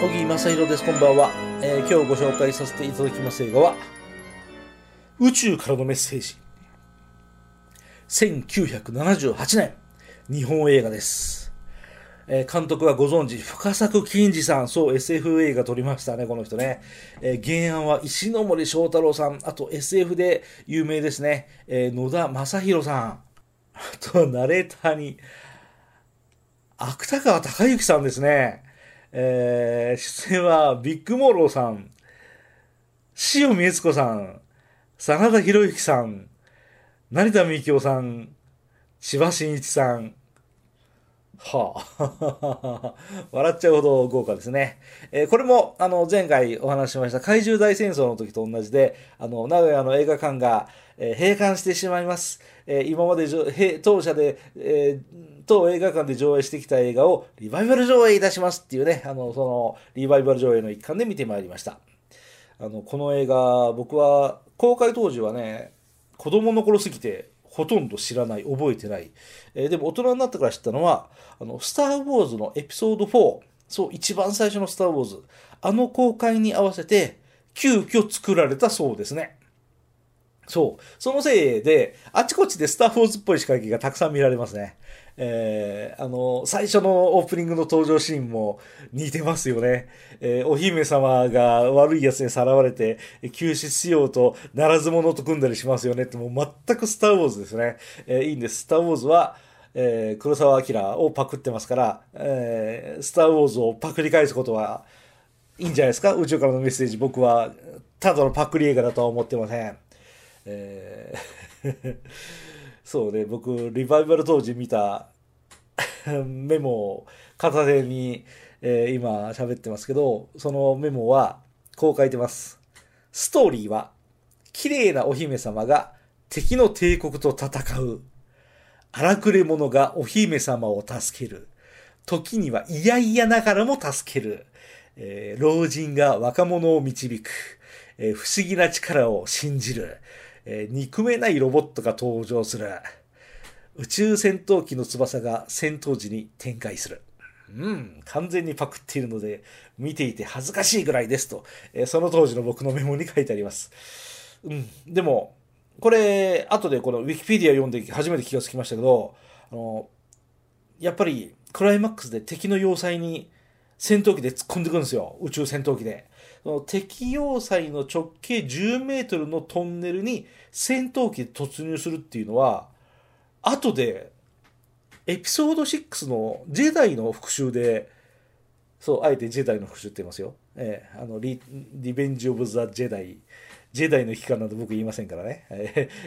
小木正弘です。こんばんは、えー今日ご紹介させていただきます映画は、宇宙からのメッセージ。1978年、日本映画です。えー監督はご存知、深作金次さん。そう、SF 映画撮りましたね、この人ね。えー原案は石森章太郎さん。あと SF で有名ですね。えー野田正宏さん。あと、ナレーターに、芥川隆之さんですね。えー出演はビッグモーローさん、塩見悦子さん、真田広之さん、成田幹夫さん、千葉真一さん。はあ、笑っちゃうほど豪華ですね。えーこれも、あの、前回お話ししました怪獣大戦争の時と同じで、あの、名古屋の映画館が、えー閉館してしまいます。えー今まで当社で、えー当映画館で上映してきた映画をリバイバル上映いたしますっていうね、あの、その、リバイバル上映の一環で見てまいりました。あの、この映画、僕は公開当時はね、子供の頃すぎてほとんど知らない、覚えてない。えーでも大人になってから知ったのは、あの、スター・ウォーズのエピソード4、そう、一番最初のスター・ウォーズ、あの公開に合わせて、急遽作られたそうですね。そう。そのせいで、あちこちでスター・ウォーズっぽい仕掛けがたくさん見られますね。えーあの、最初のオープニングの登場シーンも似てますよね。えーお姫様が悪い奴にさらわれて、救出しようと、ならず者と組んだりしますよねって、もう全くスター・ウォーズですね。えーいいんです。スター・ウォーズは、え黒澤明をパクってますから、えースター・ウォーズをパクり返すことはいいんじゃないですか？宇宙からのメッセージ、僕は、ただのパクリ映画だとは思ってません。えー そうね、僕、リバイバル当時見た メモを片手に、えー今喋ってますけど、そのメモはこう書いてます。ストーリーは、綺麗なお姫様が敵の帝国と戦う。荒くれ者がお姫様を助ける。時には嫌々ながらも助ける。えー老人が若者を導く。えー不思議な力を信じる。えー憎めないロボットが登場する。宇宙戦闘機の翼が戦闘時に展開する。うん、完全にパクっているので、見ていて恥ずかしいぐらいですと、えーその当時の僕のメモに書いてあります。うん、でも、これ、後でこのウィキペディア読んで初めて気がつきましたけど、あの、やっぱりクライマックスで敵の要塞に戦闘機で突っ込んでくるんですよ。宇宙戦闘機で。その敵要塞の直径10メートルのトンネルに戦闘機で突入するっていうのは、後で、エピソード6のジェダイの復讐で、そう、あえてジェダイの復讐って言いますよ。ええあのリ、リベンジ・オブ・ザ・ジェダイ。ジェダイの期間など僕言いませんからね。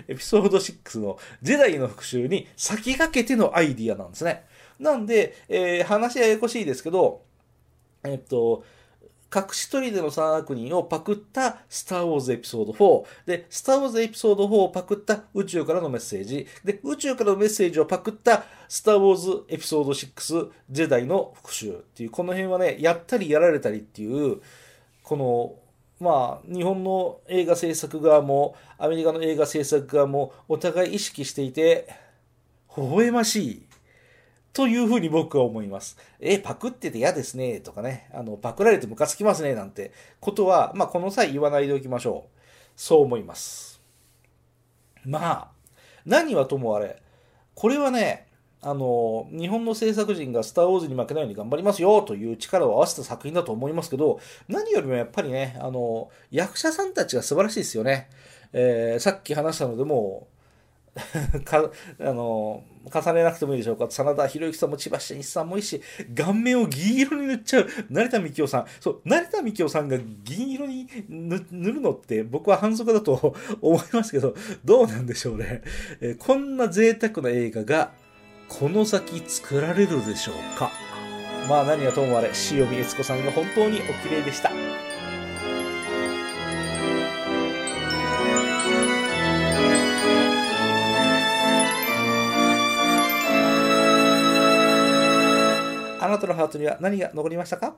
エピソード6のジェダイの復讐に先駆けてのアイディアなんですね。なんで、えー話ややこしいですけど、えっと、隠し砦の3悪人をパクったスター・ウォーズエピソード4。で、スター・ウォーズエピソード4をパクった宇宙からのメッセージ。で、宇宙からのメッセージをパクったスター・ウォーズエピソード6、ジェダイの復讐っていう、この辺はね、やったりやられたりっていう、この、まあ、日本の映画制作側も、アメリカの映画制作側も、お互い意識していて、微笑ましい。というふうに僕は思います。え、パクってて嫌ですね、とかね、あの、パクられてムカつきますね、なんてことは、まあ、この際言わないでおきましょう。そう思います。まあ、何はともあれ、これはね、あの、日本の制作陣がスター・ウォーズに負けないように頑張りますよという力を合わせた作品だと思いますけど、何よりもやっぱりね、あの、役者さんたちが素晴らしいですよね。えーさっき話したのでも、かあの重ねなくてもいいでしょうか？真田広之さんも千葉真一さんもいいし顔面を銀色に塗っちゃう成田幹夫さん。そう成田幹夫さんが銀色に塗るのって僕は反則だと 思いますけどどうなんでしょうね、えこんな贅沢な映画がこの先作られるでしょうか？まあ何はともあれ塩見悦子さんが本当にお綺麗でした。あなたのハートには何が残りましたか？